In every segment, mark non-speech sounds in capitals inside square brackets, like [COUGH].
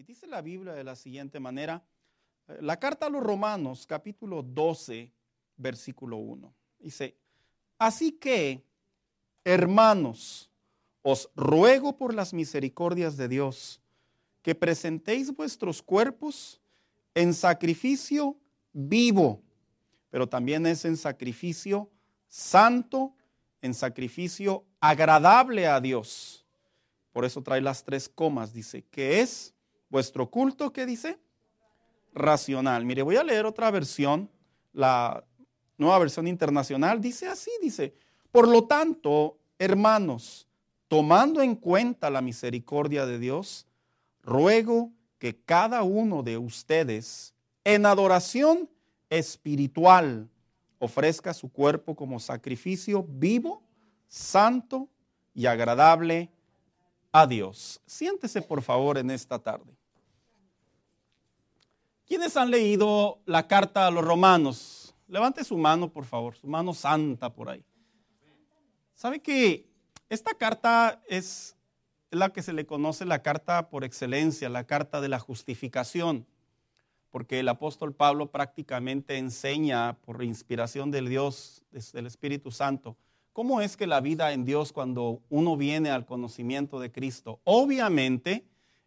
Y dice la Biblia de la siguiente manera, eh, la carta a los Romanos, capítulo 12, versículo 1. Dice, así que, hermanos, os ruego por las misericordias de Dios, que presentéis vuestros cuerpos en sacrificio vivo, pero también es en sacrificio santo, en sacrificio agradable a Dios. Por eso trae las tres comas, dice, que es vuestro culto, ¿qué dice? Racional. Mire, voy a leer otra versión, la nueva versión internacional, dice así, dice, por lo tanto, hermanos, tomando en cuenta la misericordia de Dios, ruego que cada uno de ustedes en adoración espiritual ofrezca su cuerpo como sacrificio vivo, santo y agradable a Dios. Siéntese por favor en esta tarde. ¿Quiénes han leído la carta a los romanos? Levante su mano, por favor, su mano santa por ahí. ¿Sabe que esta carta es la que se le conoce la carta por excelencia, la carta de la justificación? porque el apóstol Pablo prácticamente enseña por inspiración del Dios, del Espíritu Santo, cómo es que la vida en Dios cuando uno viene al conocimiento de Cristo. Obviamente,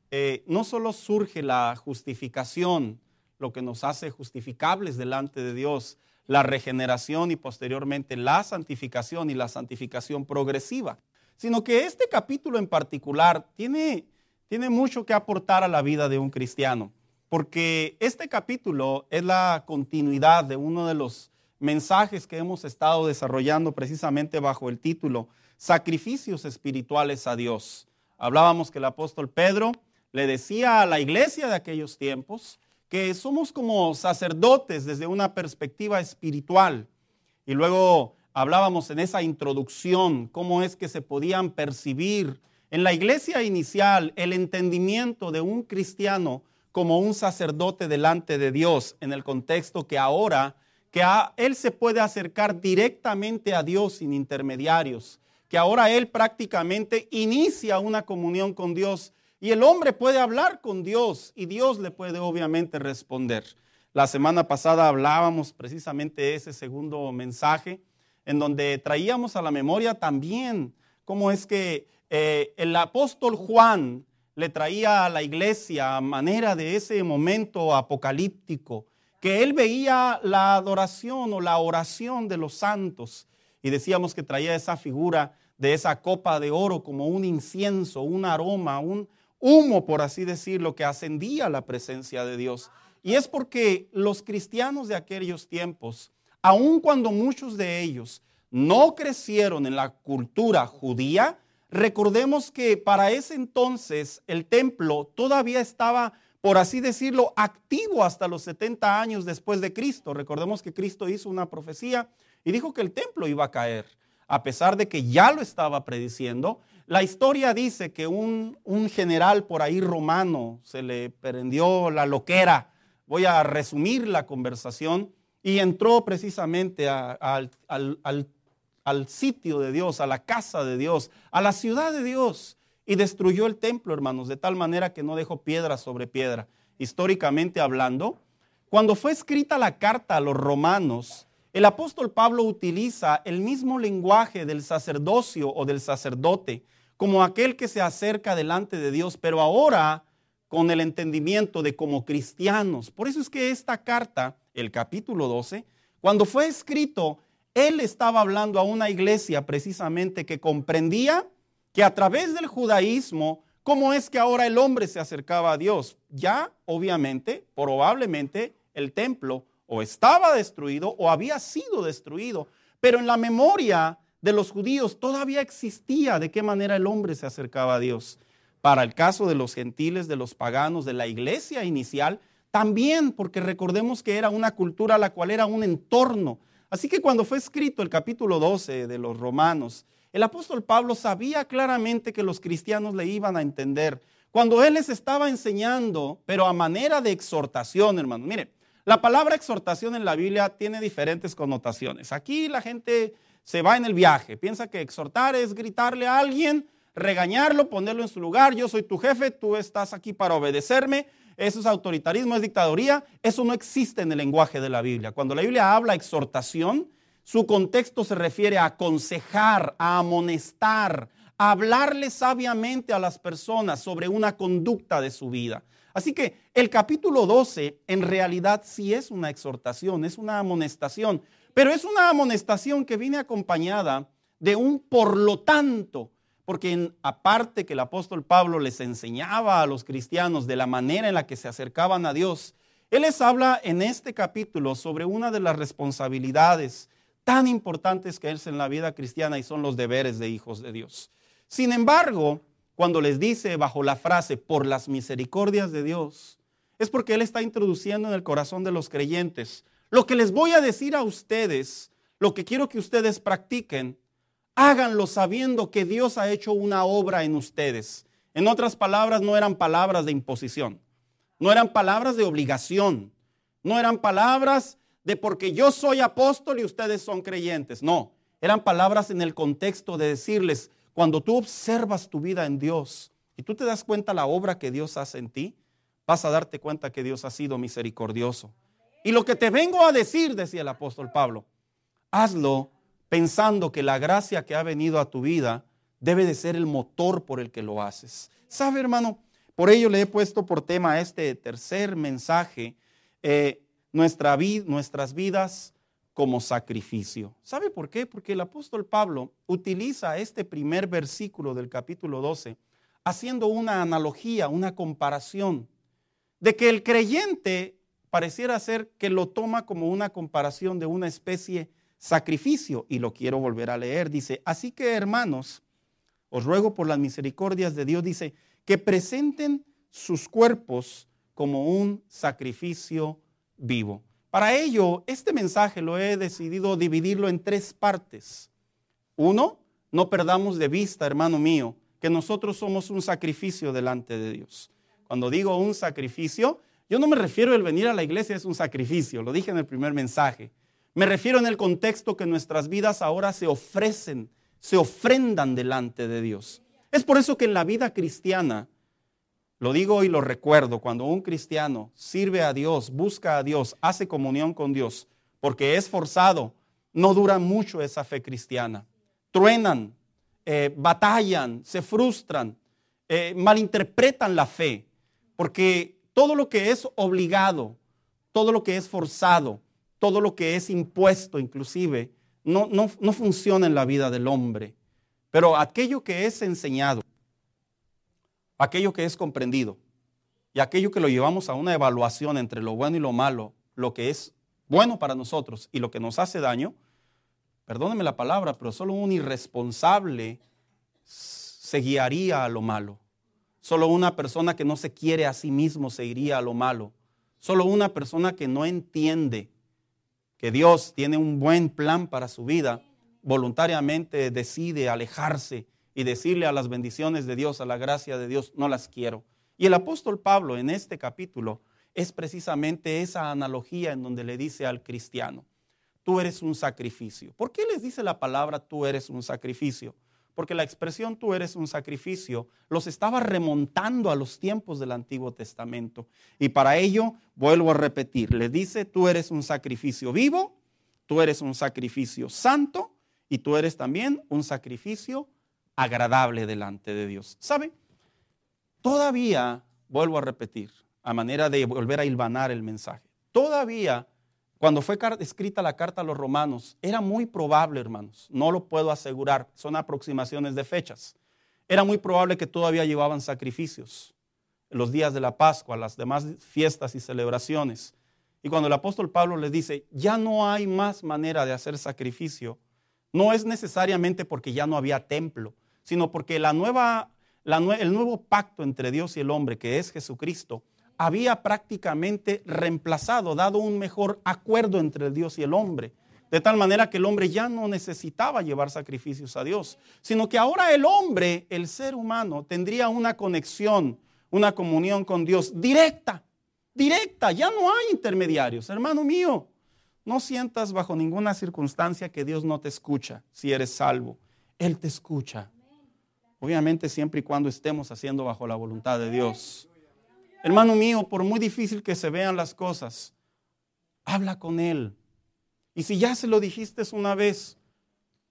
eh, no solo surge la justificación, lo que nos hace justificables delante de Dios, la regeneración y posteriormente la santificación y la santificación progresiva, sino que este capítulo en particular tiene, tiene mucho que aportar a la vida de un cristiano porque este capítulo es la continuidad de uno de los mensajes que hemos estado desarrollando precisamente bajo el título Sacrificios espirituales a Dios. Hablábamos que el apóstol Pedro le decía a la iglesia de aquellos tiempos que somos como sacerdotes desde una perspectiva espiritual. Y luego hablábamos en esa introducción cómo es que se podían percibir en la iglesia inicial el entendimiento de un cristiano como un sacerdote delante de Dios en el contexto que ahora, que él se puede acercar directamente a Dios sin intermediarios, que ahora él prácticamente inicia una comunión con Dios y el hombre puede hablar con Dios y Dios le puede obviamente responder. La semana pasada hablábamos precisamente ese segundo mensaje en donde traíamos a la memoria también cómo es que eh, el apóstol Juan, le traía a la iglesia a manera de ese momento apocalíptico, que él veía la adoración o la oración de los santos y decíamos que traía esa figura de esa copa de oro como un incienso, un aroma, un humo, por así decirlo, que ascendía a la presencia de Dios. Y es porque los cristianos de aquellos tiempos, aun cuando muchos de ellos no crecieron en la cultura judía, Recordemos que para ese entonces el templo todavía estaba, por así decirlo, activo hasta los 70 años después de Cristo. Recordemos que Cristo hizo una profecía y dijo que el templo iba a caer, a pesar de que ya lo estaba prediciendo. La historia dice que un, general por ahí romano se le prendió la loquera. Voy a resumir la conversación y entró precisamente al, al al sitio de Dios, a la casa de Dios, a la ciudad de Dios y destruyó el templo, hermanos, de tal manera que no dejó piedra sobre piedra. Históricamente hablando, cuando fue escrita la carta a los romanos, el apóstol Pablo utiliza el mismo lenguaje del sacerdocio o del sacerdote como aquel que se acerca delante de Dios, pero ahora con el entendimiento de como cristianos. Por eso es que esta carta, el capítulo 12, cuando fue escrito, él estaba hablando a una iglesia precisamente que comprendía que a través del judaísmo, cómo es que ahora el hombre se acercaba a Dios. Ya, obviamente, probablemente el templo o estaba destruido o había sido destruido, pero en la memoria de los judíos todavía existía de qué manera el hombre se acercaba a Dios. Para el caso de los gentiles, de los paganos, de la iglesia inicial, también porque recordemos que era una cultura la cual era un entorno Así que cuando fue escrito el capítulo 12 de los Romanos, el apóstol Pablo sabía claramente que los cristianos le iban a entender. Cuando él les estaba enseñando, pero a manera de exhortación, hermano. Mire, la palabra exhortación en la Biblia tiene diferentes connotaciones. Aquí la gente se va en el viaje, piensa que exhortar es gritarle a alguien, regañarlo, ponerlo en su lugar. Yo soy tu jefe, tú estás aquí para obedecerme. Eso es autoritarismo, es dictaduría. Eso no existe en el lenguaje de la Biblia. Cuando la Biblia habla exhortación, su contexto se refiere a aconsejar, a amonestar, a hablarle sabiamente a las personas sobre una conducta de su vida. Así que el capítulo 12 en realidad sí es una exhortación, es una amonestación, pero es una amonestación que viene acompañada de un por lo tanto, porque aparte que el apóstol Pablo les enseñaba a los cristianos de la manera en la que se acercaban a Dios, él les habla en este capítulo sobre una de las responsabilidades tan importantes que es en la vida cristiana y son los deberes de hijos de Dios. Sin embargo, cuando les dice bajo la frase por las misericordias de Dios, es porque Él está introduciendo en el corazón de los creyentes lo que les voy a decir a ustedes, lo que quiero que ustedes practiquen, háganlo sabiendo que Dios ha hecho una obra en ustedes. En otras palabras, no eran palabras de imposición, no eran palabras de obligación, no eran palabras de porque yo soy apóstol y ustedes son creyentes. No, eran palabras en el contexto de decirles, cuando tú observas tu vida en Dios y tú te das cuenta la obra que Dios hace en ti, vas a darte cuenta que Dios ha sido misericordioso. Y lo que te vengo a decir, decía el apóstol Pablo, hazlo pensando que la gracia que ha venido a tu vida debe de ser el motor por el que lo haces. ¿Sabe, hermano? Por ello le he puesto por tema este tercer mensaje, eh, nuestra nuestras vidas como sacrificio. ¿Sabe por qué? Porque el apóstol Pablo utiliza este primer versículo del capítulo 12 haciendo una analogía, una comparación, de que el creyente pareciera ser que lo toma como una comparación de una especie sacrificio, y lo quiero volver a leer, dice, así que hermanos, os ruego por las misericordias de Dios, dice, que presenten sus cuerpos como un sacrificio vivo. Para ello, este mensaje lo he decidido dividirlo en tres partes. Uno, no perdamos de vista, hermano mío, que nosotros somos un sacrificio delante de Dios. Cuando digo un sacrificio, yo no me refiero el venir a la iglesia es un sacrificio, lo dije en el primer mensaje. Me refiero en el contexto que nuestras vidas ahora se ofrecen, se ofrendan delante de Dios. Es por eso que en la vida cristiana lo digo y lo recuerdo, cuando un cristiano sirve a Dios, busca a Dios, hace comunión con Dios, porque es forzado, no dura mucho esa fe cristiana. Truenan, eh, batallan, se frustran, eh, malinterpretan la fe, porque todo lo que es obligado, todo lo que es forzado, todo lo que es impuesto inclusive, no, no, no funciona en la vida del hombre. Pero aquello que es enseñado, aquello que es comprendido y aquello que lo llevamos a una evaluación entre lo bueno y lo malo, lo que es bueno para nosotros y lo que nos hace daño, perdóneme la palabra, pero solo un irresponsable se guiaría a lo malo. Solo una persona que no se quiere a sí mismo se iría a lo malo. Solo una persona que no entiende que Dios tiene un buen plan para su vida, voluntariamente decide alejarse y decirle a las bendiciones de Dios, a la gracia de Dios, no las quiero. Y el apóstol Pablo en este capítulo es precisamente esa analogía en donde le dice al cristiano, tú eres un sacrificio. ¿Por qué les dice la palabra tú eres un sacrificio? Porque la expresión tú eres un sacrificio los estaba remontando a los tiempos del Antiguo Testamento. Y para ello, vuelvo a repetir, le dice tú eres un sacrificio vivo, tú eres un sacrificio santo y tú eres también un sacrificio agradable delante de Dios. ¿Sabe? Todavía, vuelvo a repetir, a manera de volver a hilvanar el mensaje, todavía cuando fue escrita la carta a los romanos, era muy probable, hermanos, no lo puedo asegurar, son aproximaciones de fechas, era muy probable que todavía llevaban sacrificios los días de la Pascua, las demás fiestas y celebraciones. Y cuando el apóstol Pablo les dice, ya no hay más manera de hacer sacrificio, no es necesariamente porque ya no había templo, sino porque la nueva, el nuevo pacto entre Dios y el hombre, que es Jesucristo, había prácticamente reemplazado, dado un mejor acuerdo entre Dios y el hombre. De tal manera que el hombre ya no necesitaba llevar sacrificios a Dios, sino que ahora el hombre, el ser humano, tendría una conexión, una comunión con Dios directa, directa, ya no hay intermediarios. Hermano mío, no sientas bajo ninguna circunstancia que Dios no te escucha si eres salvo. Él te escucha. Obviamente siempre y cuando estemos haciendo bajo la voluntad de Dios. Hermano mío, por muy difícil que se vean las cosas, habla con Él. Y si ya se lo dijiste una vez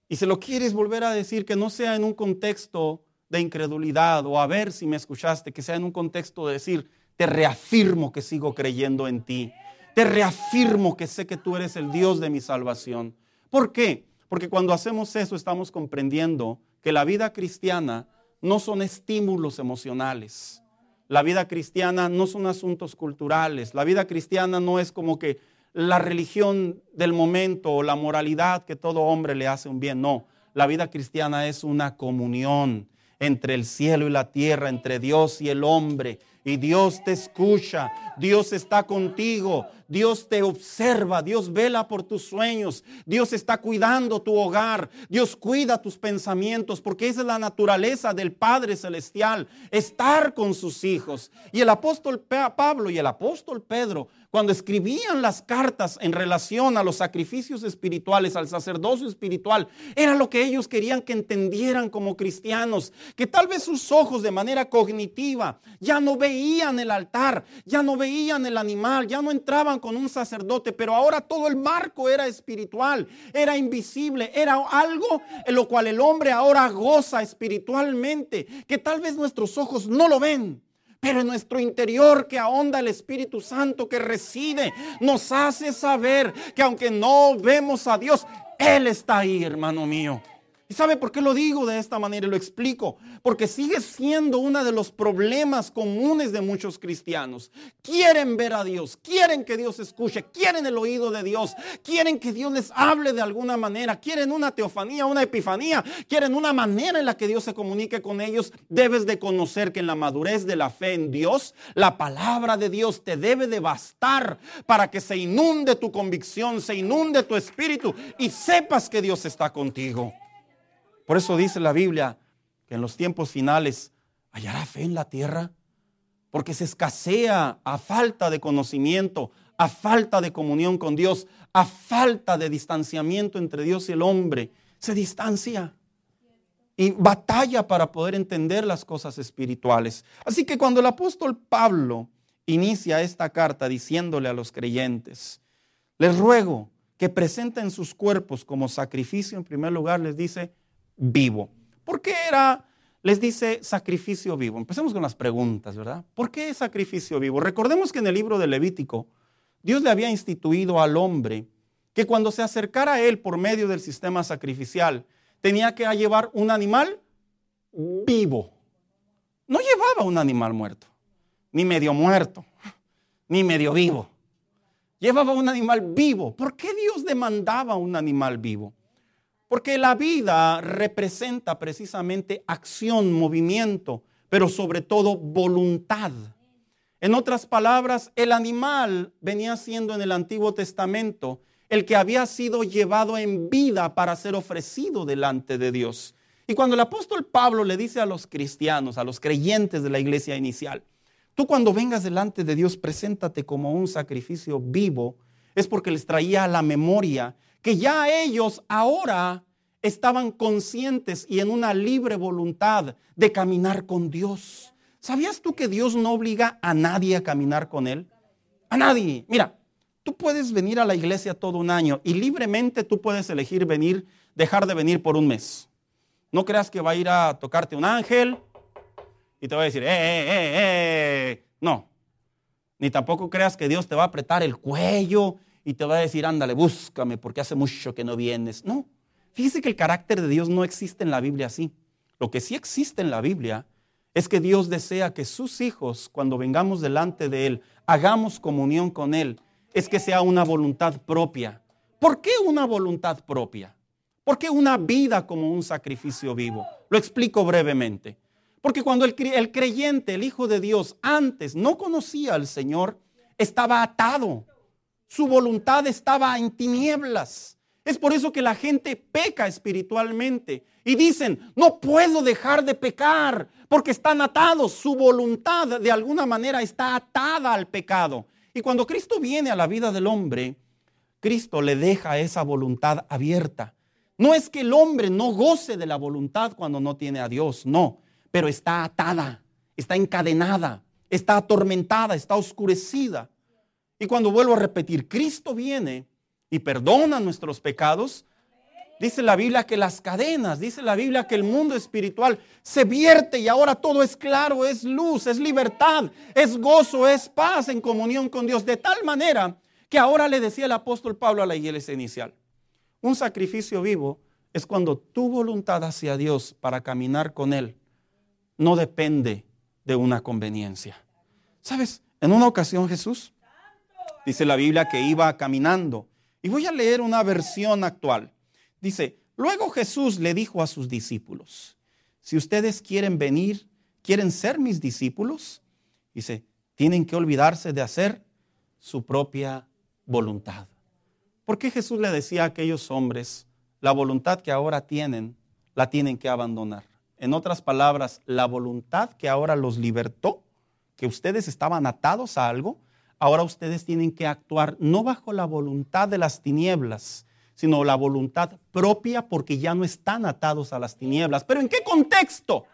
y se lo quieres volver a decir, que no sea en un contexto de incredulidad o a ver si me escuchaste, que sea en un contexto de decir, te reafirmo que sigo creyendo en ti. Te reafirmo que sé que tú eres el Dios de mi salvación. ¿Por qué? Porque cuando hacemos eso estamos comprendiendo que la vida cristiana no son estímulos emocionales. La vida cristiana no son asuntos culturales. La vida cristiana no es como que la religión del momento o la moralidad que todo hombre le hace un bien. No, la vida cristiana es una comunión entre el cielo y la tierra, entre Dios y el hombre. Y Dios te escucha, Dios está contigo, Dios te observa, Dios vela por tus sueños, Dios está cuidando tu hogar, Dios cuida tus pensamientos, porque esa es la naturaleza del Padre Celestial, estar con sus hijos. Y el apóstol Pablo y el apóstol Pedro cuando escribían las cartas en relación a los sacrificios espirituales, al sacerdocio espiritual, era lo que ellos querían que entendieran como cristianos, que tal vez sus ojos de manera cognitiva ya no veían el altar, ya no veían el animal, ya no entraban con un sacerdote, pero ahora todo el marco era espiritual, era invisible, era algo en lo cual el hombre ahora goza espiritualmente, que tal vez nuestros ojos no lo ven pero en nuestro interior que ahonda el Espíritu Santo que reside, nos hace saber que aunque no vemos a Dios, Él está ahí, hermano mío. ¿Y sabe por qué lo digo de esta manera y lo explico? Porque sigue siendo uno de los problemas comunes de muchos cristianos. Quieren ver a Dios, quieren que Dios escuche, quieren el oído de Dios, quieren que Dios les hable de alguna manera, quieren una teofanía, una epifanía, quieren una manera en la que Dios se comunique con ellos. Debes de conocer que en la madurez de la fe en Dios, la palabra de Dios te debe de bastar para que se inunde tu convicción, se inunde tu espíritu y sepas que Dios está contigo. Por eso dice la Biblia que en los tiempos finales hallará fe en la tierra, porque se escasea a falta de conocimiento, a falta de comunión con Dios, a falta de distanciamiento entre Dios y el hombre. Se distancia y batalla para poder entender las cosas espirituales. Así que cuando el apóstol Pablo inicia esta carta diciéndole a los creyentes, les ruego que presenten sus cuerpos como sacrificio, en primer lugar les dice, vivo. ¿Por qué era, les dice, sacrificio vivo? Empecemos con las preguntas, ¿verdad? ¿Por qué sacrificio vivo? Recordemos que en el libro de Levítico, Dios le había instituido al hombre que cuando se acercara a él por medio del sistema sacrificial, tenía que llevar un animal vivo. No llevaba un animal muerto, ni medio muerto, ni medio vivo. Llevaba un animal vivo. ¿Por qué Dios demandaba un animal vivo? Porque la vida representa precisamente acción, movimiento, pero sobre todo voluntad. En otras palabras, el animal venía siendo en el Antiguo Testamento el que había sido llevado en vida para ser ofrecido delante de Dios. Y cuando el apóstol Pablo le dice a los cristianos, a los creyentes de la iglesia inicial, tú cuando vengas delante de Dios, preséntate como un sacrificio vivo, es porque les traía a la memoria que ya ellos ahora estaban conscientes y en una libre voluntad de caminar con Dios. ¿Sabías tú que Dios no obliga a nadie a caminar con Él? A nadie. Mira, tú puedes venir a la iglesia todo un año y libremente tú puedes elegir venir, dejar de venir por un mes. No creas que va a ir a tocarte un ángel y te va a decir, eh, eh, eh, eh. No. Ni tampoco creas que Dios te va a apretar el cuello y te va a decir, ándale, búscame porque hace mucho que no vienes. No. Fíjese que el carácter de Dios no existe en la Biblia así. Lo que sí existe en la Biblia es que Dios desea que sus hijos, cuando vengamos delante de Él, hagamos comunión con Él, es que sea una voluntad propia. ¿Por qué una voluntad propia? ¿Por qué una vida como un sacrificio vivo? Lo explico brevemente. Porque cuando el, creyente, el Hijo de Dios, antes no conocía al Señor, estaba atado su voluntad estaba en tinieblas. Es por eso que la gente peca espiritualmente y dicen, no puedo dejar de pecar porque están atados. Su voluntad de alguna manera está atada al pecado. Y cuando Cristo viene a la vida del hombre, Cristo le deja esa voluntad abierta. No es que el hombre no goce de la voluntad cuando no tiene a Dios, no. pero está atada, está encadenada, está atormentada, está oscurecida. Y cuando vuelvo a repetir, Cristo viene y perdona nuestros pecados, Dice la Biblia que las cadenas, dice la Biblia que el mundo espiritual se vierte y ahora todo es claro, es luz, es libertad, es gozo, es paz en comunión con Dios. De tal manera que ahora le decía el apóstol Pablo a la iglesia inicial, un sacrificio vivo es cuando tu voluntad hacia Dios para caminar con Él no depende de una conveniencia. ¿Sabes? En una ocasión Jesús, dice la Biblia que iba caminando, y voy a leer una versión actual. Dice, luego Jesús le dijo a sus discípulos, si ustedes quieren venir, quieren ser mis discípulos, dice, tienen que olvidarse de hacer su propia voluntad. ¿Por qué Jesús le decía a aquellos hombres, la voluntad que ahora tienen, la tienen que abandonar? En otras palabras, la voluntad que ahora los libertó, que ustedes estaban atados a algo, ahora ustedes tienen que actuar no bajo la voluntad de las tinieblas, sino la voluntad propia porque ya no están atados a las tinieblas. ¿Pero en qué contexto?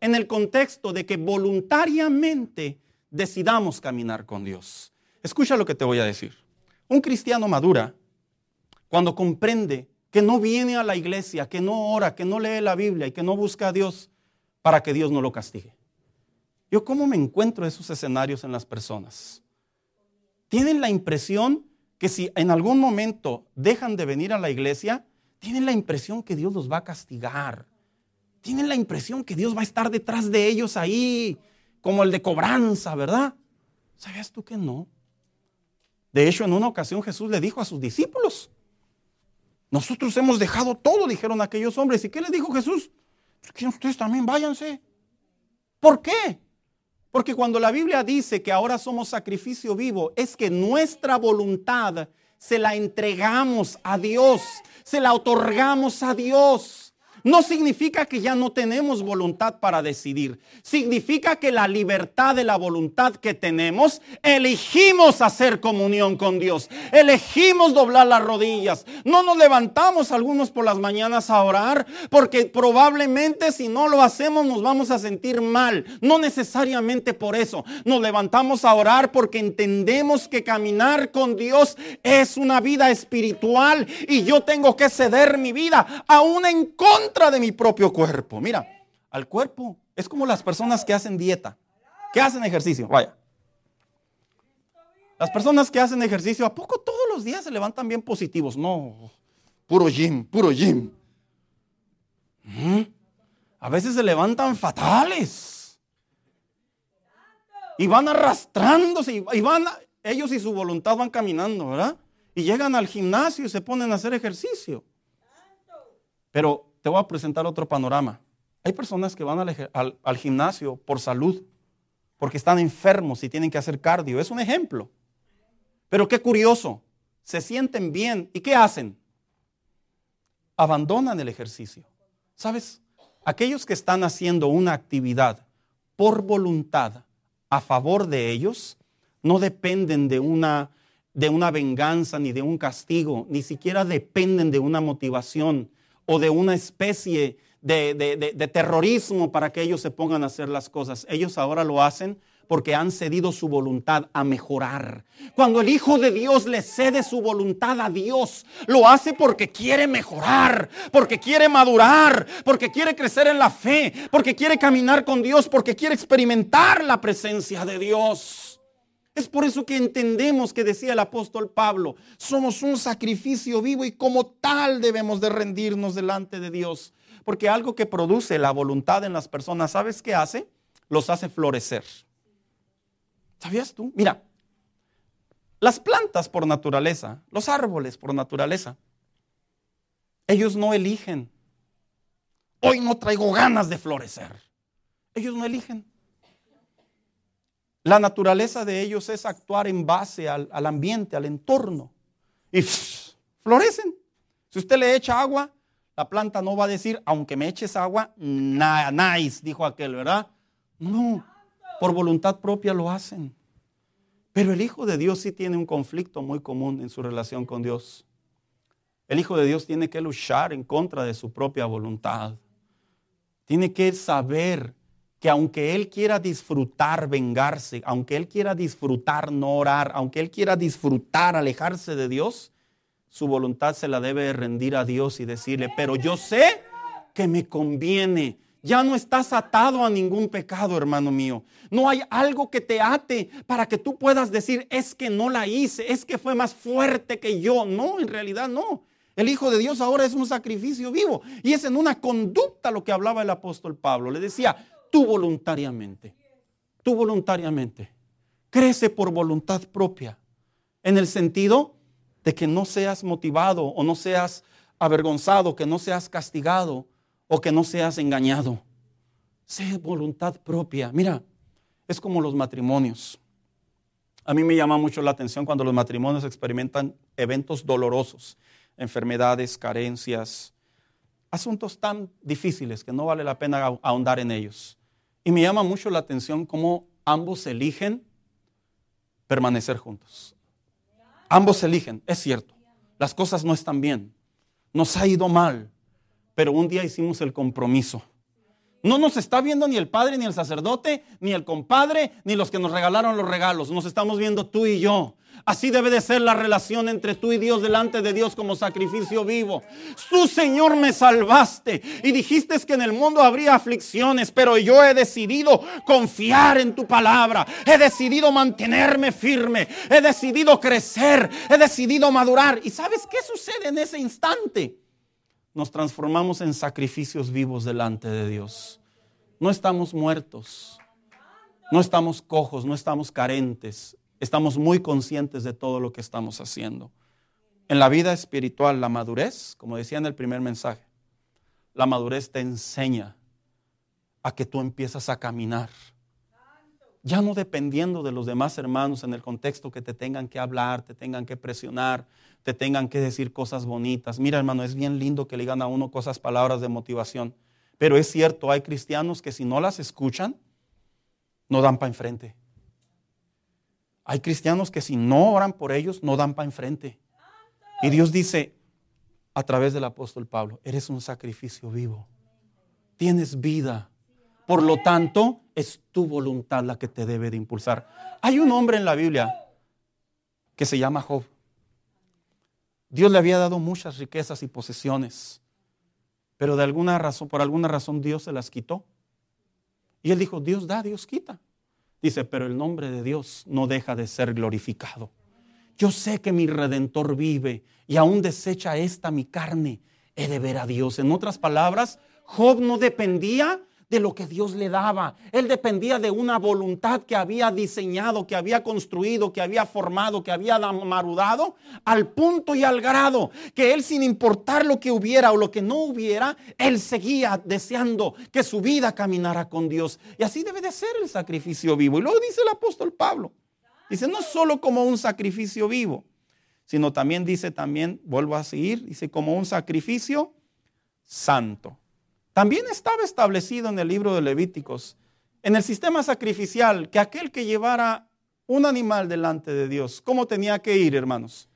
En el contexto de que voluntariamente decidamos caminar con Dios. Escucha lo que te voy a decir. Un cristiano madura cuando comprende que no viene a la iglesia, que no ora, que no lee la Biblia y que no busca a Dios para que Dios no lo castigue. Yo cómo me encuentro esos escenarios en las personas. Tienen la impresión que si en algún momento dejan de venir a la iglesia, tienen la impresión que Dios los va a castigar. Tienen la impresión que Dios va a estar detrás de ellos ahí, como el de cobranza, ¿verdad? ¿Sabías tú que no? De hecho, en una ocasión Jesús le dijo a sus discípulos, nosotros hemos dejado todo, dijeron aquellos hombres. ¿Y qué les dijo Jesús? Que ustedes también váyanse. ¿Por qué? Porque cuando la Biblia dice que ahora somos sacrificio vivo, es que nuestra voluntad se la entregamos a Dios, se la otorgamos a Dios no significa que ya no tenemos voluntad para decidir. Significa que la libertad de la voluntad que tenemos, elegimos hacer comunión con Dios. Elegimos doblar las rodillas. No nos levantamos algunos por las mañanas a orar porque probablemente si no lo hacemos nos vamos a sentir mal. No necesariamente por eso. Nos levantamos a orar porque entendemos que caminar con Dios es una vida espiritual y yo tengo que ceder mi vida aún en contra de mi propio cuerpo. Mira, al cuerpo es como las personas que hacen dieta, que hacen ejercicio. Vaya. Las personas que hacen ejercicio, ¿a poco todos los días se levantan bien positivos? No, puro gym, puro gym. A veces se levantan fatales. Y van arrastrándose y van, ellos y su voluntad van caminando, ¿verdad? Y llegan al gimnasio y se ponen a hacer ejercicio. Pero te voy a presentar otro panorama. Hay personas que van al, gimnasio por salud, porque están enfermos y tienen que hacer cardio. Es un ejemplo. Pero qué curioso, se sienten bien y ¿qué hacen? Abandonan el ejercicio. ¿Sabes? Aquellos que están haciendo una actividad por voluntad a favor de ellos, no dependen de una, de una venganza ni de un castigo, ni siquiera dependen de una motivación o de una especie de, terrorismo para que ellos se pongan a hacer las cosas. Ellos ahora lo hacen porque han cedido su voluntad a mejorar. Cuando el Hijo de Dios le cede su voluntad a Dios, lo hace porque quiere mejorar, porque quiere madurar, porque quiere crecer en la fe, porque quiere caminar con Dios, porque quiere experimentar la presencia de Dios. Es por eso que entendemos que decía el apóstol Pablo, somos un sacrificio vivo y como tal debemos de rendirnos delante de Dios. Porque algo que produce la voluntad en las personas, ¿sabes qué hace? Los hace florecer. ¿Sabías tú? Mira, las plantas por naturaleza, los árboles por naturaleza, ellos no eligen. Hoy no traigo ganas de florecer. Ellos no eligen. La naturaleza de ellos es actuar en base al, ambiente, al entorno. Y florecen. Si usted le echa agua, la planta no va a decir, aunque me eches agua, nice, dijo aquel, ¿verdad? No, por voluntad propia lo hacen. Pero el Hijo de Dios sí tiene un conflicto muy común en su relación con Dios. El Hijo de Dios tiene que luchar en contra de su propia voluntad. Tiene que saber que aunque Él quiera disfrutar vengarse, aunque Él quiera disfrutar no orar, aunque Él quiera disfrutar alejarse de Dios, su voluntad se la debe rendir a Dios y decirle, pero yo sé que me conviene. Ya no estás atado a ningún pecado, hermano mío. No hay algo que te ate para que tú puedas decir, es que no la hice, es que fue más fuerte que yo. No, en realidad no. El Hijo de Dios ahora es un sacrificio vivo y es en una conducta lo que hablaba el apóstol Pablo. Le decía, tú voluntariamente, tú voluntariamente, crece por voluntad propia, en el sentido de que no seas motivado o no seas avergonzado, que no seas castigado o que no seas engañado. Sé voluntad propia. Mira, es como los matrimonios. A mí me llama mucho la atención cuando los matrimonios experimentan eventos dolorosos, enfermedades, carencias, asuntos tan difíciles que no vale la pena ahondar en ellos. Y me llama mucho la atención cómo ambos eligen permanecer juntos. Ambos eligen, es cierto, las cosas no están bien, nos ha ido mal, pero un día hicimos el compromiso. No nos está viendo ni el padre, ni el sacerdote, ni el compadre, ni los que nos regalaron los regalos. Nos estamos viendo tú y yo. Así debe de ser la relación entre tú y Dios delante de Dios como sacrificio vivo. Tú, Señor, me salvaste y dijiste que en el mundo habría aflicciones, pero yo he decidido confiar en tu palabra. He decidido mantenerme firme. He decidido crecer. He decidido madurar. ¿Y sabes qué sucede en ese instante? Nos transformamos en sacrificios vivos delante de Dios. No estamos muertos, no estamos cojos, no estamos carentes, estamos muy conscientes de todo lo que estamos haciendo. En la vida espiritual, la madurez, como decía en el primer mensaje, la madurez te enseña a que tú empiezas a caminar. Ya no dependiendo de los demás hermanos en el contexto que te tengan que hablar, te tengan que presionar, te tengan que decir cosas bonitas. Mira, hermano, es bien lindo que le digan a uno cosas, palabras de motivación. Pero es cierto, hay cristianos que si no las escuchan, no dan para enfrente. Hay cristianos que si no oran por ellos, no dan para enfrente. Y Dios dice a través del apóstol Pablo, eres un sacrificio vivo. Tienes vida. Por lo tanto, es tu voluntad la que te debe de impulsar. Hay un hombre en la Biblia que se llama Job. Dios le había dado muchas riquezas y posesiones, pero de alguna razón, por alguna razón Dios se las quitó. Y él dijo, Dios da, Dios quita. Dice, pero el nombre de Dios no deja de ser glorificado. Yo sé que mi redentor vive y aún desecha esta mi carne. He de ver a Dios. En otras palabras, Job no dependía de lo que Dios le daba. Él dependía de una voluntad que había diseñado, que había construido, que había formado, que había marudado, al punto y al grado que él sin importar lo que hubiera o lo que no hubiera, él seguía deseando que su vida caminara con Dios. Y así debe de ser el sacrificio vivo. Y luego dice el apóstol Pablo, dice, no solo como un sacrificio vivo, sino también dice, también, vuelvo a seguir, dice, como un sacrificio santo. También estaba establecido en el libro de Levíticos, en el sistema sacrificial, que aquel que llevara un animal delante de Dios, ¿cómo tenía que ir, hermanos?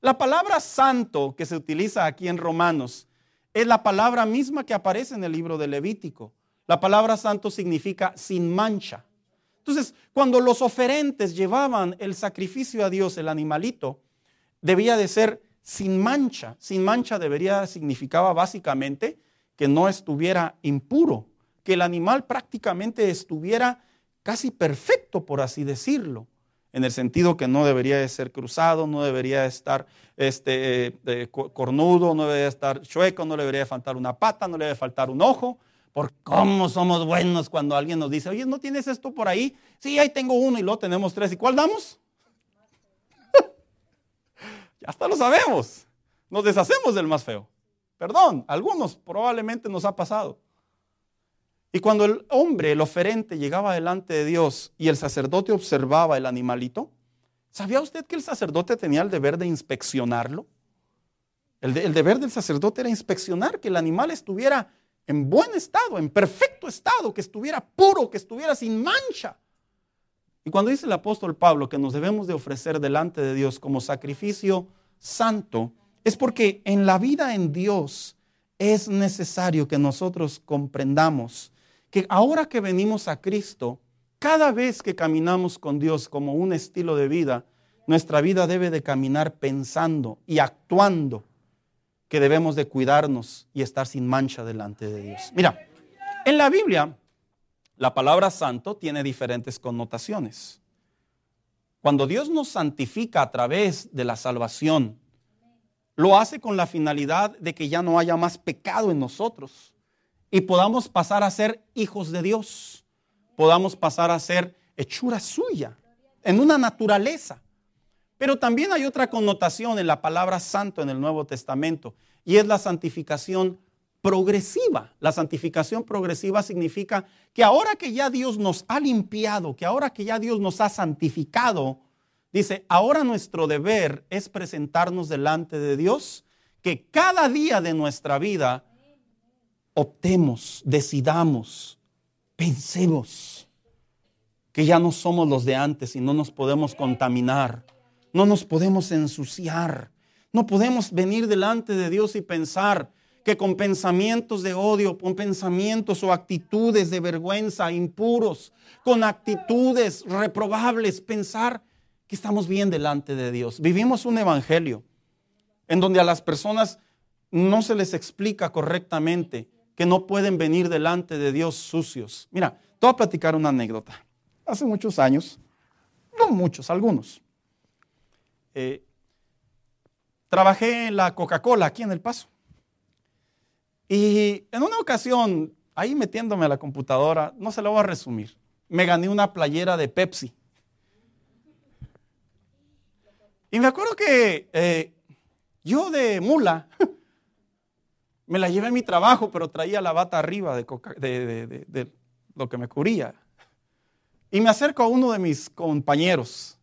La palabra santo que se utiliza aquí en Romanos es la palabra misma que aparece en el libro de Levítico. La palabra santo significa sin mancha. Entonces, cuando los oferentes llevaban el sacrificio a Dios, el animalito, debía de ser sin mancha. Sin mancha debería significaba básicamente que no estuviera impuro, que el animal prácticamente estuviera casi perfecto, por así decirlo, en el sentido que no debería de ser cruzado, no debería estar este, eh, cornudo, no debería estar chueco, no le debería faltar una pata, no le debe faltar un ojo. Por cómo somos buenos cuando alguien nos dice, oye, ¿no tienes esto por ahí? Sí, ahí tengo uno y luego tenemos tres. ¿Y cuál damos? [LAUGHS] ya hasta lo sabemos. Nos deshacemos del más feo. Perdón, algunos probablemente nos ha pasado. Y cuando el hombre, el oferente, llegaba delante de Dios y el sacerdote observaba el animalito, ¿sabía usted que el sacerdote tenía el deber de inspeccionarlo? El, el, deber del sacerdote era inspeccionar que el animal estuviera en buen estado, en perfecto estado, que estuviera puro, que estuviera sin mancha. Y cuando dice el apóstol Pablo que nos debemos de ofrecer delante de Dios como sacrificio santo, es porque en la vida en Dios es necesario que nosotros comprendamos que ahora que venimos a Cristo, cada vez que caminamos con Dios como un estilo de vida, nuestra vida debe de caminar pensando y actuando que debemos de cuidarnos y estar sin mancha delante de Dios. Mira, en la Biblia la palabra santo tiene diferentes connotaciones. Cuando Dios nos santifica a través de la salvación, lo hace con la finalidad de que ya no haya más pecado en nosotros y podamos pasar a ser hijos de Dios, podamos pasar a ser hechura suya, en una naturaleza. Pero también hay otra connotación en la palabra santo en el Nuevo Testamento y es la santificación progresiva. La santificación progresiva significa que ahora que ya Dios nos ha limpiado, que ahora que ya Dios nos ha santificado, dice, ahora nuestro deber es presentarnos delante de Dios, que cada día de nuestra vida optemos, decidamos, pensemos que ya no somos los de antes y no nos podemos contaminar, no nos podemos ensuciar, no podemos venir delante de Dios y pensar que con pensamientos de odio, con pensamientos o actitudes de vergüenza impuros, con actitudes reprobables, pensar que estamos bien delante de Dios. Vivimos un evangelio en donde a las personas no se les explica correctamente que no pueden venir delante de Dios sucios. Mira, te voy a platicar una anécdota. Hace muchos años, no muchos, algunos, eh, trabajé en la Coca-Cola aquí en El Paso. Y en una ocasión, ahí metiéndome a la computadora, no se lo voy a resumir, me gané una playera de Pepsi. Y me acuerdo que eh, yo de mula [LAUGHS] me la llevé a mi trabajo, pero traía la bata arriba de, lo que me cubría. Y me acerco a uno de mis compañeros.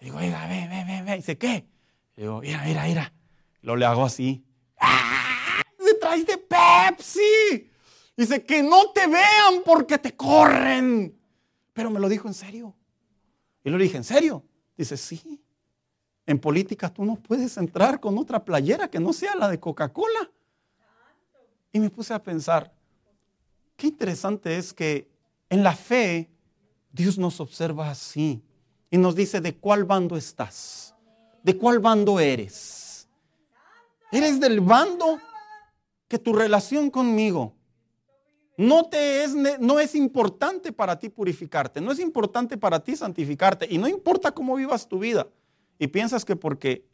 Y digo, oiga, ve, ve, ve, ve. dice, ¿qué? Y digo, mira, mira, mira. Lo le hago así. ¡Ah! ¡Se traes de Pepsi! Dice, que no te vean porque te corren. Pero me lo dijo en serio. Y le dije, ¿en serio? Dice, sí. En política tú no puedes entrar con otra playera que no sea la de Coca-Cola. Y me puse a pensar, qué interesante es que en la fe Dios nos observa así y nos dice de cuál bando estás, de cuál bando eres. ¿Eres del bando que tu relación conmigo no te es no es importante para ti purificarte, no es importante para ti santificarte y no importa cómo vivas tu vida y piensas que porque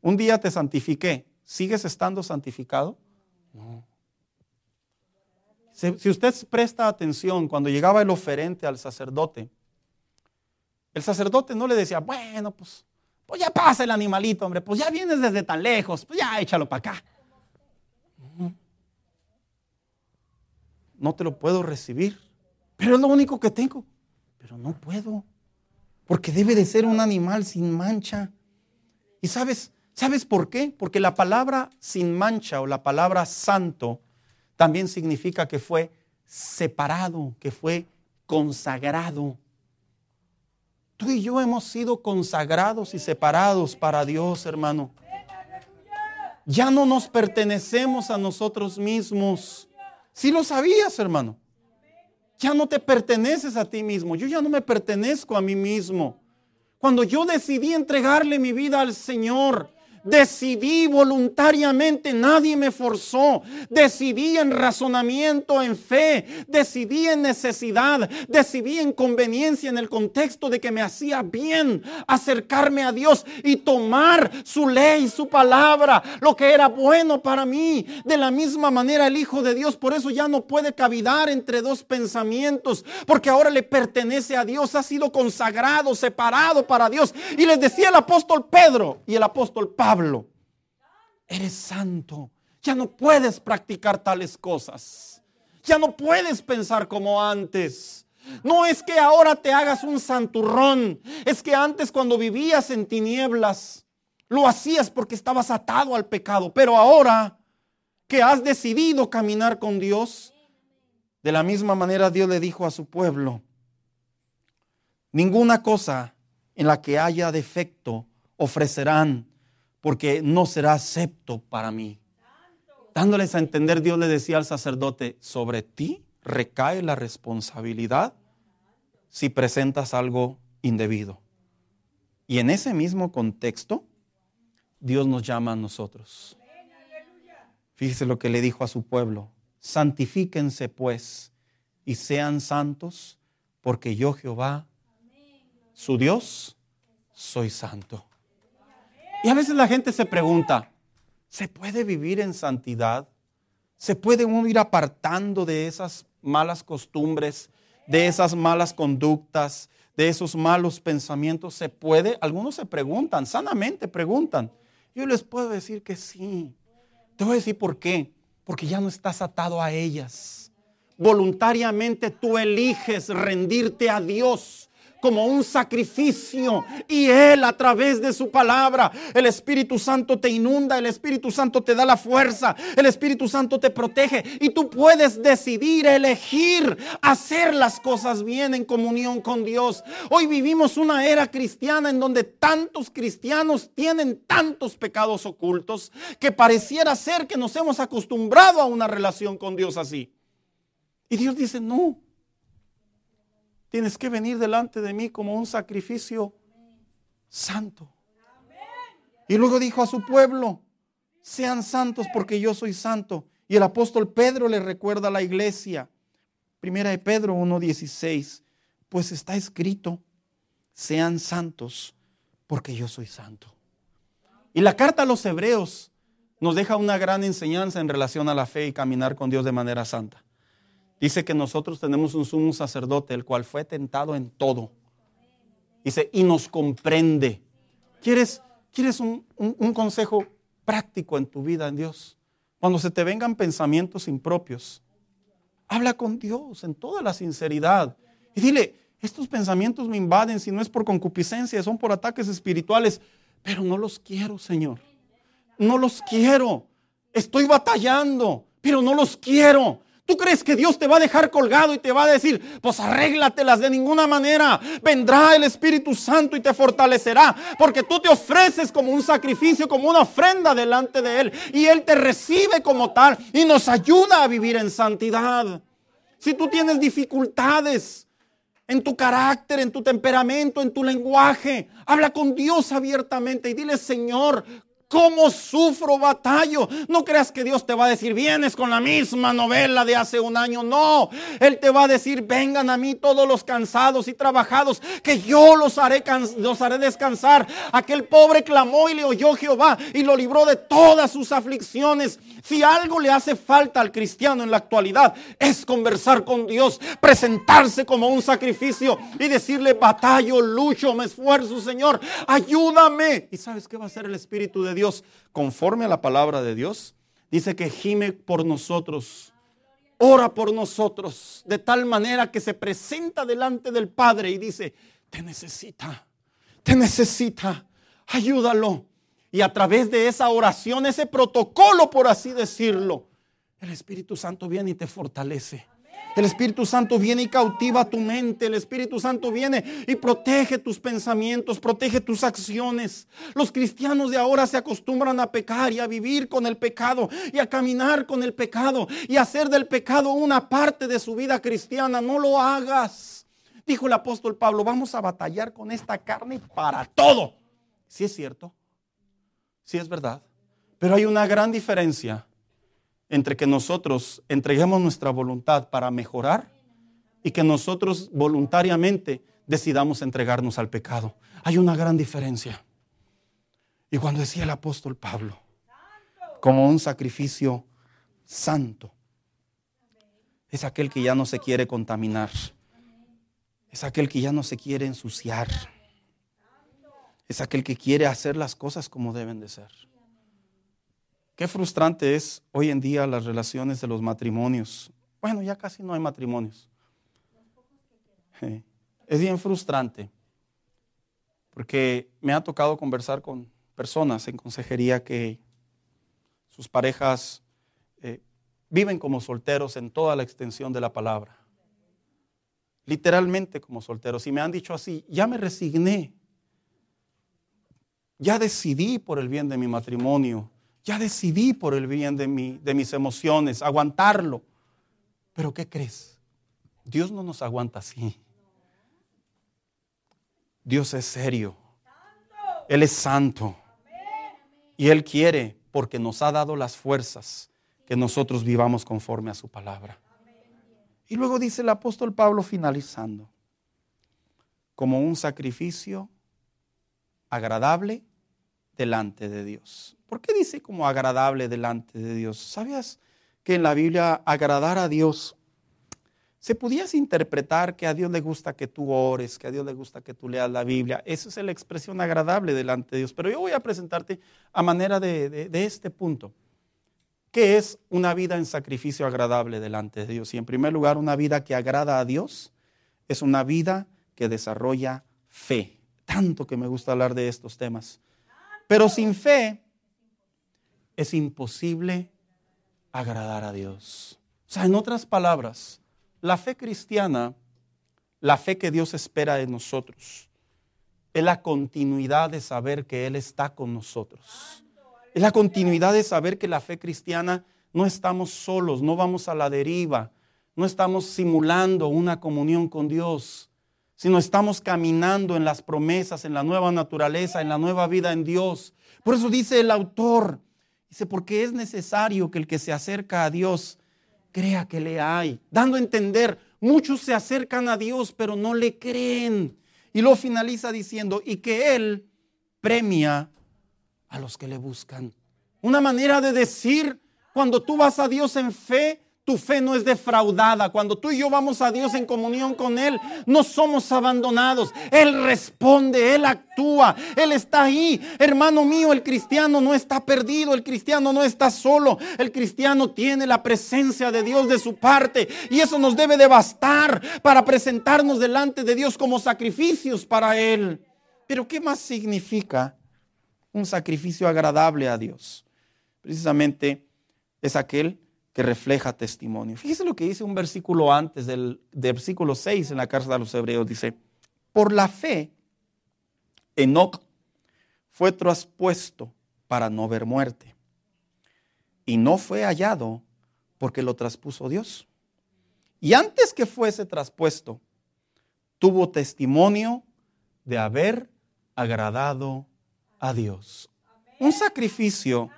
un día te santifiqué, sigues estando santificado? No. Si usted presta atención, cuando llegaba el oferente al sacerdote, el sacerdote no le decía, bueno, pues, pues ya pasa el animalito, hombre, pues ya vienes desde tan lejos, pues ya échalo para acá. No te lo puedo recibir, pero es lo único que tengo. Pero no puedo, porque debe de ser un animal sin mancha. ¿Y sabes, sabes por qué? Porque la palabra sin mancha o la palabra santo también significa que fue separado, que fue consagrado. Tú y yo hemos sido consagrados y separados para Dios, hermano. Ya no nos pertenecemos a nosotros mismos. Si lo sabías, hermano. Ya no te perteneces a ti mismo. Yo ya no me pertenezco a mí mismo. Cuando yo decidí entregarle mi vida al Señor, Decidí voluntariamente, nadie me forzó. Decidí en razonamiento, en fe. Decidí en necesidad. Decidí en conveniencia en el contexto de que me hacía bien acercarme a Dios y tomar su ley, su palabra, lo que era bueno para mí. De la misma manera el Hijo de Dios, por eso ya no puede cavidar entre dos pensamientos, porque ahora le pertenece a Dios, ha sido consagrado, separado para Dios. Y les decía el apóstol Pedro y el apóstol Pablo eres santo. Ya no puedes practicar tales cosas. Ya no puedes pensar como antes. No es que ahora te hagas un santurrón. Es que antes cuando vivías en tinieblas, lo hacías porque estabas atado al pecado. Pero ahora que has decidido caminar con Dios, de la misma manera Dios le dijo a su pueblo, ninguna cosa en la que haya defecto ofrecerán porque no será acepto para mí. Dándoles a entender, Dios le decía al sacerdote, sobre ti recae la responsabilidad si presentas algo indebido. Y en ese mismo contexto, Dios nos llama a nosotros. Fíjese lo que le dijo a su pueblo. Santifíquense pues y sean santos, porque yo Jehová, su Dios, soy santo. Y a veces la gente se pregunta, ¿se puede vivir en santidad? ¿Se puede uno ir apartando de esas malas costumbres, de esas malas conductas, de esos malos pensamientos? ¿Se puede? Algunos se preguntan, sanamente preguntan. Yo les puedo decir que sí. Te voy a decir por qué. Porque ya no estás atado a ellas. Voluntariamente tú eliges rendirte a Dios como un sacrificio y Él a través de su palabra, el Espíritu Santo te inunda, el Espíritu Santo te da la fuerza, el Espíritu Santo te protege y tú puedes decidir, elegir hacer las cosas bien en comunión con Dios. Hoy vivimos una era cristiana en donde tantos cristianos tienen tantos pecados ocultos que pareciera ser que nos hemos acostumbrado a una relación con Dios así. Y Dios dice, no, Tienes que venir delante de mí como un sacrificio santo. Y luego dijo a su pueblo, sean santos porque yo soy santo. Y el apóstol Pedro le recuerda a la iglesia, primera de Pedro 1.16, pues está escrito, sean santos porque yo soy santo. Y la carta a los hebreos nos deja una gran enseñanza en relación a la fe y caminar con Dios de manera santa. Dice que nosotros tenemos un sumo sacerdote, el cual fue tentado en todo. Dice, y nos comprende. ¿Quieres, quieres un, un consejo práctico en tu vida en Dios? Cuando se te vengan pensamientos impropios, habla con Dios en toda la sinceridad. Y dile, estos pensamientos me invaden si no es por concupiscencia, son por ataques espirituales, pero no los quiero, Señor. No los quiero. Estoy batallando, pero no los quiero. ¿Tú crees que Dios te va a dejar colgado y te va a decir, pues arréglatelas de ninguna manera? Vendrá el Espíritu Santo y te fortalecerá, porque tú te ofreces como un sacrificio, como una ofrenda delante de Él, y Él te recibe como tal y nos ayuda a vivir en santidad. Si tú tienes dificultades en tu carácter, en tu temperamento, en tu lenguaje, habla con Dios abiertamente y dile, Señor, ¿Cómo sufro, batallo? No creas que Dios te va a decir, vienes con la misma novela de hace un año. No, Él te va a decir, vengan a mí todos los cansados y trabajados, que yo los haré, los haré descansar. Aquel pobre clamó y le oyó Jehová y lo libró de todas sus aflicciones. Si algo le hace falta al cristiano en la actualidad, es conversar con Dios, presentarse como un sacrificio y decirle, batallo, lucho, me esfuerzo, Señor, ayúdame. ¿Y sabes qué va a hacer el Espíritu de Dios, conforme a la palabra de Dios, dice que gime por nosotros, ora por nosotros, de tal manera que se presenta delante del Padre y dice, te necesita, te necesita, ayúdalo. Y a través de esa oración, ese protocolo, por así decirlo, el Espíritu Santo viene y te fortalece. El Espíritu Santo viene y cautiva tu mente. El Espíritu Santo viene y protege tus pensamientos, protege tus acciones. Los cristianos de ahora se acostumbran a pecar y a vivir con el pecado y a caminar con el pecado y a hacer del pecado una parte de su vida cristiana. No lo hagas. Dijo el apóstol Pablo, vamos a batallar con esta carne para todo. Si es cierto, si es verdad. Pero hay una gran diferencia entre que nosotros entreguemos nuestra voluntad para mejorar y que nosotros voluntariamente decidamos entregarnos al pecado. Hay una gran diferencia. Y cuando decía el apóstol Pablo, como un sacrificio santo, es aquel que ya no se quiere contaminar, es aquel que ya no se quiere ensuciar, es aquel que quiere hacer las cosas como deben de ser. Qué frustrante es hoy en día las relaciones de los matrimonios. Bueno, ya casi no hay matrimonios. [LAUGHS] Es bien frustrante porque me ha tocado conversar con personas en consejería que sus parejas eh, viven como solteros en toda la extensión de la palabra. Literalmente como solteros. Y me han dicho así, ya me resigné. Ya decidí por el bien de mi matrimonio ya decidí por el bien de, de mis emociones, aguantarlo. Pero ¿qué crees? Dios no nos aguanta así. Dios es serio. Él es santo. Y Él quiere, porque nos ha dado las fuerzas, que nosotros vivamos conforme a su palabra. Y luego dice el apóstol Pablo finalizando, como un sacrificio agradable delante de Dios. ¿Por qué dice como agradable delante de Dios? ¿Sabías que en la Biblia agradar a Dios se pudiese interpretar que a Dios le gusta que tú ores, que a Dios le gusta que tú leas la Biblia? Esa es la expresión agradable delante de Dios. Pero yo voy a presentarte a manera de, de este punto. ¿Qué es una vida en sacrificio agradable delante de Dios? Y en primer lugar, una vida que agrada a Dios es una vida que desarrolla fe. Tanto que me gusta hablar de estos temas. Pero sin fe es imposible agradar a Dios. O sea, en otras palabras, la fe cristiana, la fe que Dios espera de nosotros, es la continuidad de saber que Él está con nosotros. Es la continuidad de saber que la fe cristiana no estamos solos, no vamos a la deriva, no estamos simulando una comunión con Dios, sino estamos caminando en las promesas, en la nueva naturaleza, en la nueva vida en Dios. Por eso dice el autor, dice, porque es necesario que el que se acerca a Dios crea que le hay, dando a entender, muchos se acercan a Dios, pero no le creen. Y lo finaliza diciendo, y que Él premia a los que le buscan. Una manera de decir, cuando tú vas a Dios en fe, tu fe no es defraudada. Cuando tú y yo vamos a Dios en comunión con Él, no somos abandonados. Él responde, Él actúa, Él está ahí. Hermano mío, el cristiano no está perdido, el cristiano no está solo. El cristiano tiene la presencia de Dios de su parte. Y eso nos debe de bastar para presentarnos delante de Dios como sacrificios para Él. Pero ¿qué más significa un sacrificio agradable a Dios? Precisamente es aquel que refleja testimonio. Fíjese lo que dice un versículo antes del, versículo 6 en la carta de los hebreos. Dice, por la fe, Enoch fue traspuesto para no ver muerte. Y no fue hallado porque lo traspuso Dios. Y antes que fuese traspuesto, tuvo testimonio de haber agradado a Dios. Un sacrificio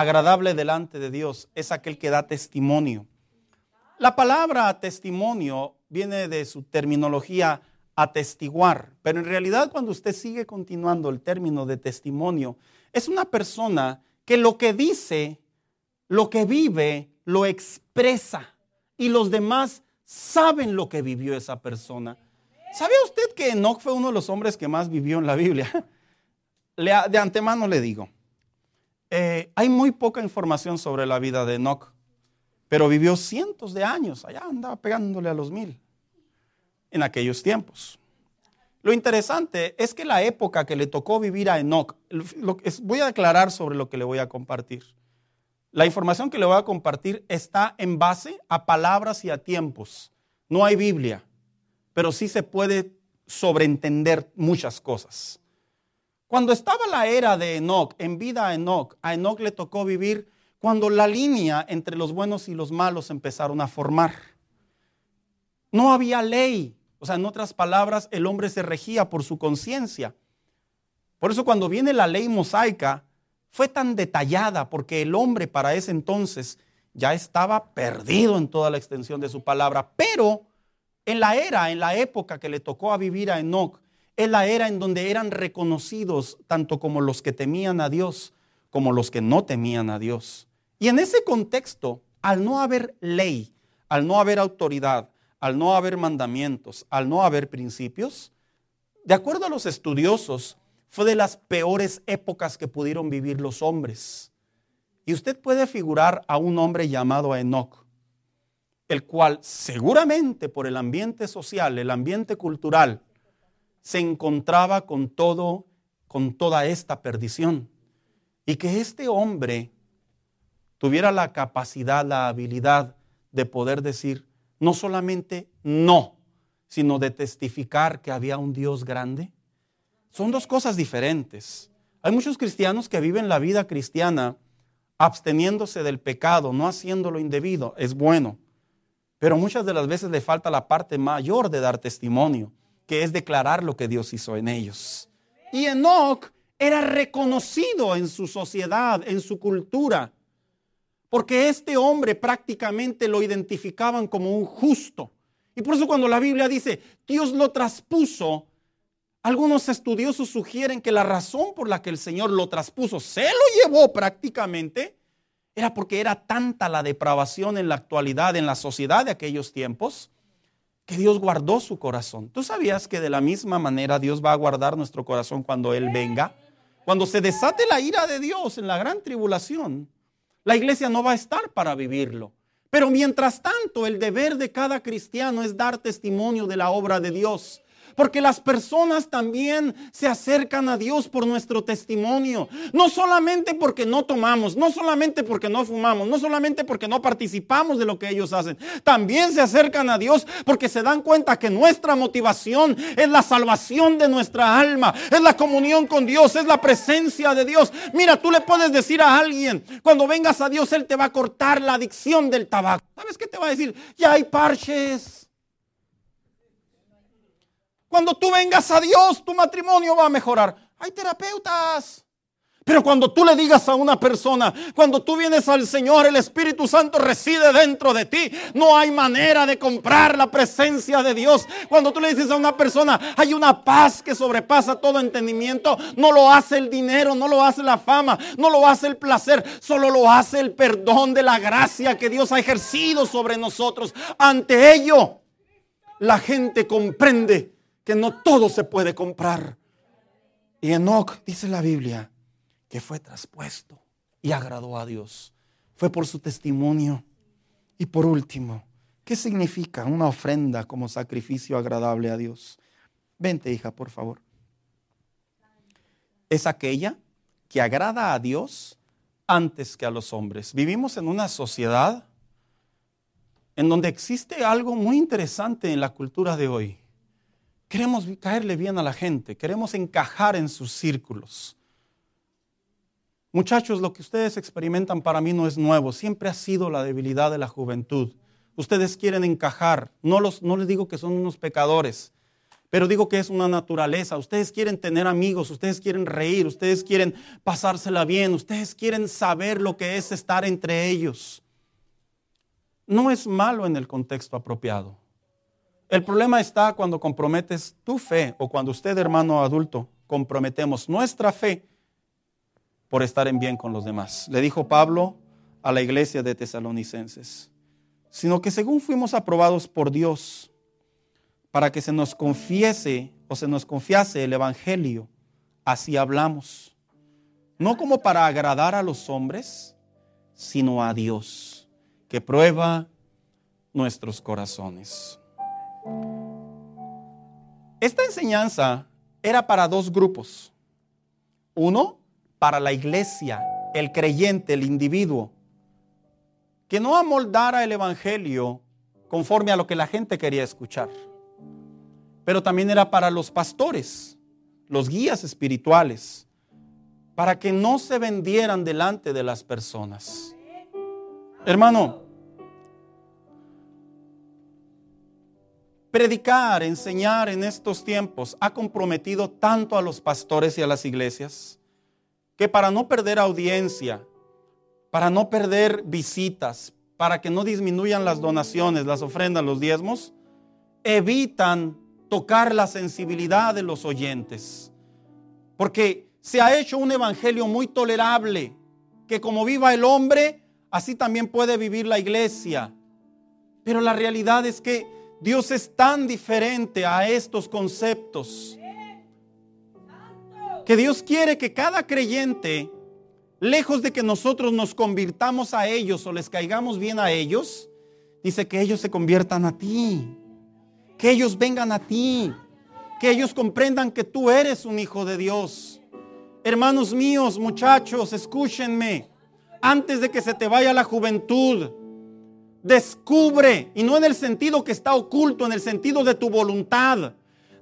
agradable delante de Dios es aquel que da testimonio. La palabra testimonio viene de su terminología atestiguar, pero en realidad cuando usted sigue continuando el término de testimonio, es una persona que lo que dice, lo que vive, lo expresa y los demás saben lo que vivió esa persona. ¿Sabía usted que Enoch fue uno de los hombres que más vivió en la Biblia? [LAUGHS] De antemano le digo, eh, hay muy poca información sobre la vida de Enoch, pero vivió cientos de años, allá andaba pegándole a los mil en aquellos tiempos. Lo interesante es que la época que le tocó vivir a Enoch, voy a aclarar sobre lo que le voy a compartir. La información que le voy a compartir está en base a palabras y a tiempos. No hay Biblia, pero sí se puede sobreentender muchas cosas. Cuando estaba la era de Enoch, en vida a Enoch, a Enoch le tocó vivir cuando la línea entre los buenos y los malos empezaron a formar. No había ley, o sea, en otras palabras, el hombre se regía por su conciencia. Por eso cuando viene la ley mosaica, fue tan detallada porque el hombre para ese entonces ya estaba perdido en toda la extensión de su palabra. Pero en la era, en la época que le tocó a vivir a Enoch, es la era en donde eran reconocidos tanto como los que temían a Dios como los que no temían a Dios. Y en ese contexto, al no haber ley, al no haber autoridad, al no haber mandamientos, al no haber principios, de acuerdo a los estudiosos, fue de las peores épocas que pudieron vivir los hombres. Y usted puede figurar a un hombre llamado Enoch, el cual seguramente por el ambiente social, el ambiente cultural, se encontraba con todo, con toda esta perdición. Y que este hombre tuviera la capacidad, la habilidad de poder decir no solamente no, sino de testificar que había un Dios grande. Son dos cosas diferentes. Hay muchos cristianos que viven la vida cristiana absteniéndose del pecado, no haciendo lo indebido. Es bueno. Pero muchas de las veces le falta la parte mayor de dar testimonio, que es declarar lo que Dios hizo en ellos. Y Enoch era reconocido en su sociedad, en su cultura, porque este hombre prácticamente lo identificaban como un justo. Y por eso cuando la Biblia dice, Dios lo traspuso, algunos estudiosos sugieren que la razón por la que el Señor lo traspuso, se lo llevó prácticamente, era porque era tanta la depravación en la actualidad, en la sociedad de aquellos tiempos, que Dios guardó su corazón. ¿Tú sabías que de la misma manera Dios va a guardar nuestro corazón cuando Él venga? Cuando se desate la ira de Dios en la gran tribulación, la iglesia no va a estar para vivirlo. Pero mientras tanto, el deber de cada cristiano es dar testimonio de la obra de Dios. Porque las personas también se acercan a Dios por nuestro testimonio. No solamente porque no tomamos, no solamente porque no fumamos, no solamente porque no participamos de lo que ellos hacen. También se acercan a Dios porque se dan cuenta que nuestra motivación es la salvación de nuestra alma, es la comunión con Dios, es la presencia de Dios. Mira, tú le puedes decir a alguien, cuando vengas a Dios, Él te va a cortar la adicción del tabaco. ¿Sabes qué te va a decir? Ya hay parches. Cuando tú vengas a Dios, tu matrimonio va a mejorar. Hay terapeutas. Pero cuando tú le digas a una persona, cuando tú vienes al Señor, el Espíritu Santo reside dentro de ti. No hay manera de comprar la presencia de Dios. Cuando tú le dices a una persona, hay una paz que sobrepasa todo entendimiento. No lo hace el dinero, no lo hace la fama, no lo hace el placer, solo lo hace el perdón de la gracia que Dios ha ejercido sobre nosotros. Ante ello, la gente comprende que no todo se puede comprar. Y Enoch, dice la Biblia, que fue traspuesto y agradó a Dios. Fue por su testimonio. Y por último, ¿qué significa una ofrenda como sacrificio agradable a Dios? Vente, hija, por favor. Es aquella que agrada a Dios antes que a los hombres. Vivimos en una sociedad en donde existe algo muy interesante en la cultura de hoy. Queremos caerle bien a la gente, queremos encajar en sus círculos. Muchachos, lo que ustedes experimentan para mí no es nuevo, siempre ha sido la debilidad de la juventud. Ustedes quieren encajar, no, les digo que son unos pecadores, pero digo que es una naturaleza. Ustedes quieren tener amigos, ustedes quieren reír, ustedes quieren pasársela bien, ustedes quieren saber lo que es estar entre ellos. No es malo en el contexto apropiado. El problema está cuando comprometes tu fe o cuando usted, hermano adulto, comprometemos nuestra fe por estar en bien con los demás. Le dijo Pablo a la iglesia de tesalonicenses, sino que según fuimos aprobados por Dios para que se nos confiese o se nos confiase el Evangelio, así hablamos, no como para agradar a los hombres, sino a Dios, que prueba nuestros corazones. Esta enseñanza era para dos grupos. Uno, para la iglesia, el creyente, el individuo, que no amoldara el Evangelio conforme a lo que la gente quería escuchar. Pero también era para los pastores, los guías espirituales, para que no se vendieran delante de las personas. Hermano, Predicar, enseñar en estos tiempos ha comprometido tanto a los pastores y a las iglesias que para no perder audiencia, para no perder visitas, para que no disminuyan las donaciones, las ofrendas, los diezmos, evitan tocar la sensibilidad de los oyentes. Porque se ha hecho un evangelio muy tolerable, que como viva el hombre, así también puede vivir la iglesia. Pero la realidad es que Dios es tan diferente a estos conceptos. Que Dios quiere que cada creyente, lejos de que nosotros nos convirtamos a ellos o les caigamos bien a ellos, dice que ellos se conviertan a ti, que ellos vengan a ti, que ellos comprendan que tú eres un hijo de Dios. Hermanos míos, muchachos, escúchenme, antes de que se te vaya la juventud, Descubre, y no en el sentido que está oculto, en el sentido de tu voluntad.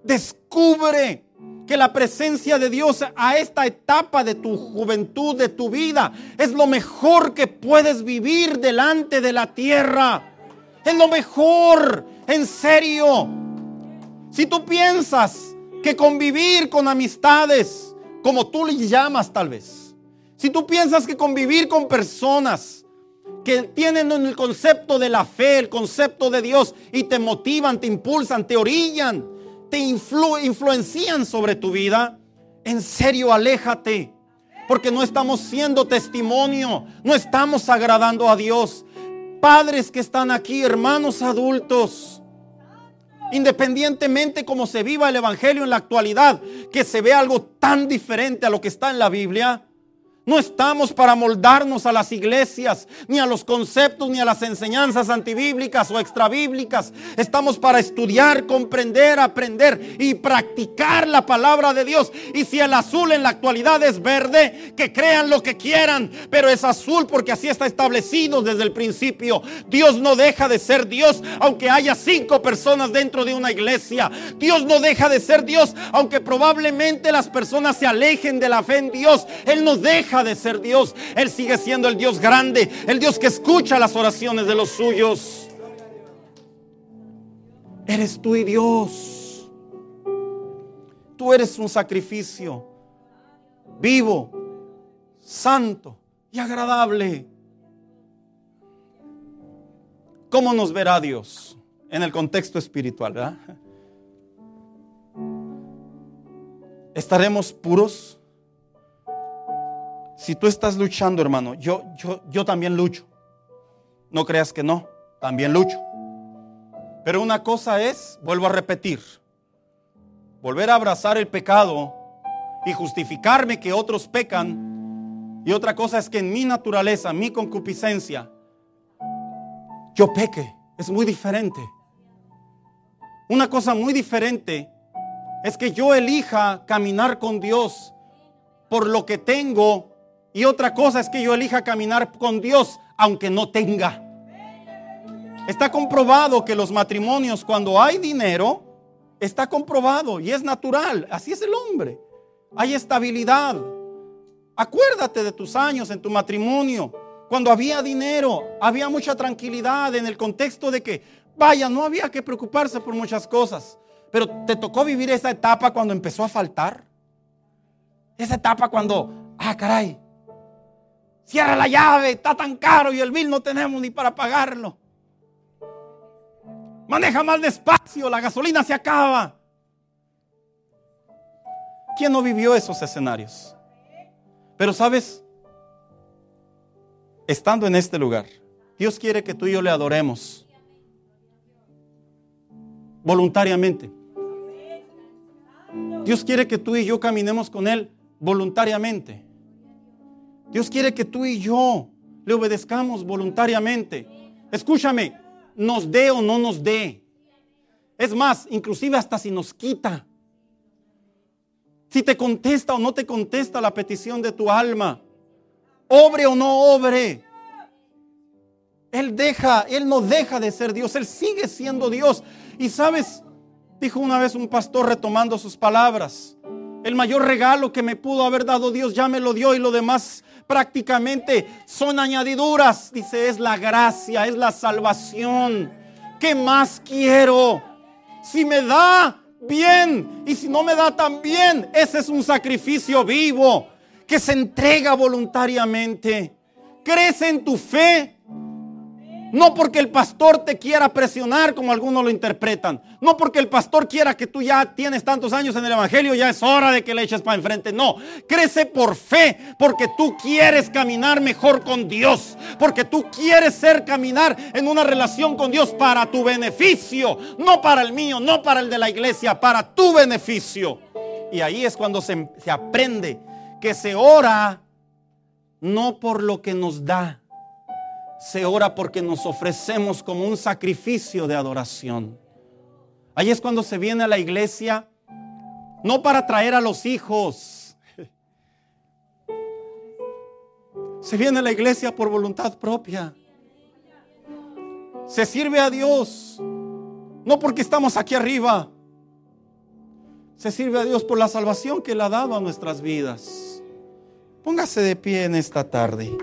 Descubre que la presencia de Dios a esta etapa de tu juventud, de tu vida, es lo mejor que puedes vivir delante de la tierra. Es lo mejor, en serio. Si tú piensas que convivir con amistades, como tú les llamas tal vez, si tú piensas que convivir con personas que tienen el concepto de la fe, el concepto de Dios y te motivan, te impulsan, te orillan, te influencian sobre tu vida, en serio aléjate. Porque no estamos siendo testimonio, no estamos agradando a Dios. Padres que están aquí, hermanos adultos, independientemente como se viva el Evangelio en la actualidad, que se ve algo tan diferente a lo que está en la Biblia, no estamos para moldarnos a las iglesias, ni a los conceptos, ni a las enseñanzas antibíblicas o extrabíblicas. Estamos para estudiar, comprender, aprender y practicar la palabra de Dios. Y si el azul en la actualidad es verde, que crean lo que quieran, pero es azul porque así está establecido desde el principio. Dios no deja de ser Dios aunque haya cinco personas dentro de una iglesia. Dios no deja de ser Dios aunque probablemente las personas se alejen de la fe en Dios. Él nos deja de ser Dios. Él sigue siendo el Dios grande, el Dios que escucha las oraciones de los suyos. Eres tú y Dios. Tú eres un sacrificio vivo, santo y agradable. ¿Cómo nos verá Dios en el contexto espiritual? ¿Estaremos puros? Si tú estás luchando, hermano, yo, yo, yo también lucho. No creas que no, también lucho. Pero una cosa es, vuelvo a repetir, volver a abrazar el pecado y justificarme que otros pecan. Y otra cosa es que en mi naturaleza, mi concupiscencia, yo peque. Es muy diferente. Una cosa muy diferente es que yo elija caminar con Dios por lo que tengo y otra cosa es que yo elija caminar con Dios aunque no tenga. Está comprobado que los matrimonios cuando hay dinero, está comprobado y es natural. Así es el hombre. Hay estabilidad. Acuérdate de tus años en tu matrimonio. Cuando había dinero, había mucha tranquilidad en el contexto de que, vaya, no había que preocuparse por muchas cosas. Pero te tocó vivir esa etapa cuando empezó a faltar. Esa etapa cuando, ah, caray, Cierra la llave, está tan caro y el bill no tenemos ni para pagarlo. Maneja más despacio, la gasolina se acaba. ¿Quién no vivió esos escenarios? Pero sabes, estando en este lugar, Dios quiere que tú y yo le adoremos voluntariamente. Dios quiere que tú y yo caminemos con Él voluntariamente. Dios quiere que tú y yo le obedezcamos voluntariamente. Escúchame, nos dé o no nos dé. Es más, inclusive hasta si nos quita. Si te contesta o no te contesta la petición de tu alma. Obre o no obre. Él deja, Él no deja de ser Dios, Él sigue siendo Dios. Y sabes, dijo una vez un pastor retomando sus palabras, el mayor regalo que me pudo haber dado Dios ya me lo dio y lo demás prácticamente son añadiduras. Dice, es la gracia, es la salvación. ¿Qué más quiero? Si me da, bien. Y si no me da tan bien, ese es un sacrificio vivo que se entrega voluntariamente. Crece en tu fe no porque el pastor te quiera presionar como algunos lo interpretan. No porque el pastor quiera que tú ya tienes tantos años en el Evangelio, ya es hora de que le eches para enfrente. No, crece por fe, porque tú quieres caminar mejor con Dios. Porque tú quieres ser caminar en una relación con Dios para tu beneficio. No para el mío, no para el de la iglesia, para tu beneficio. Y ahí es cuando se, se aprende que se ora no por lo que nos da se ora porque nos ofrecemos como un sacrificio de adoración. Ahí es cuando se viene a la iglesia, no para traer a los hijos. Se viene a la iglesia por voluntad propia. Se sirve a Dios, no porque estamos aquí arriba. Se sirve a Dios por la salvación que Él ha dado a nuestras vidas. Póngase de pie en esta tarde.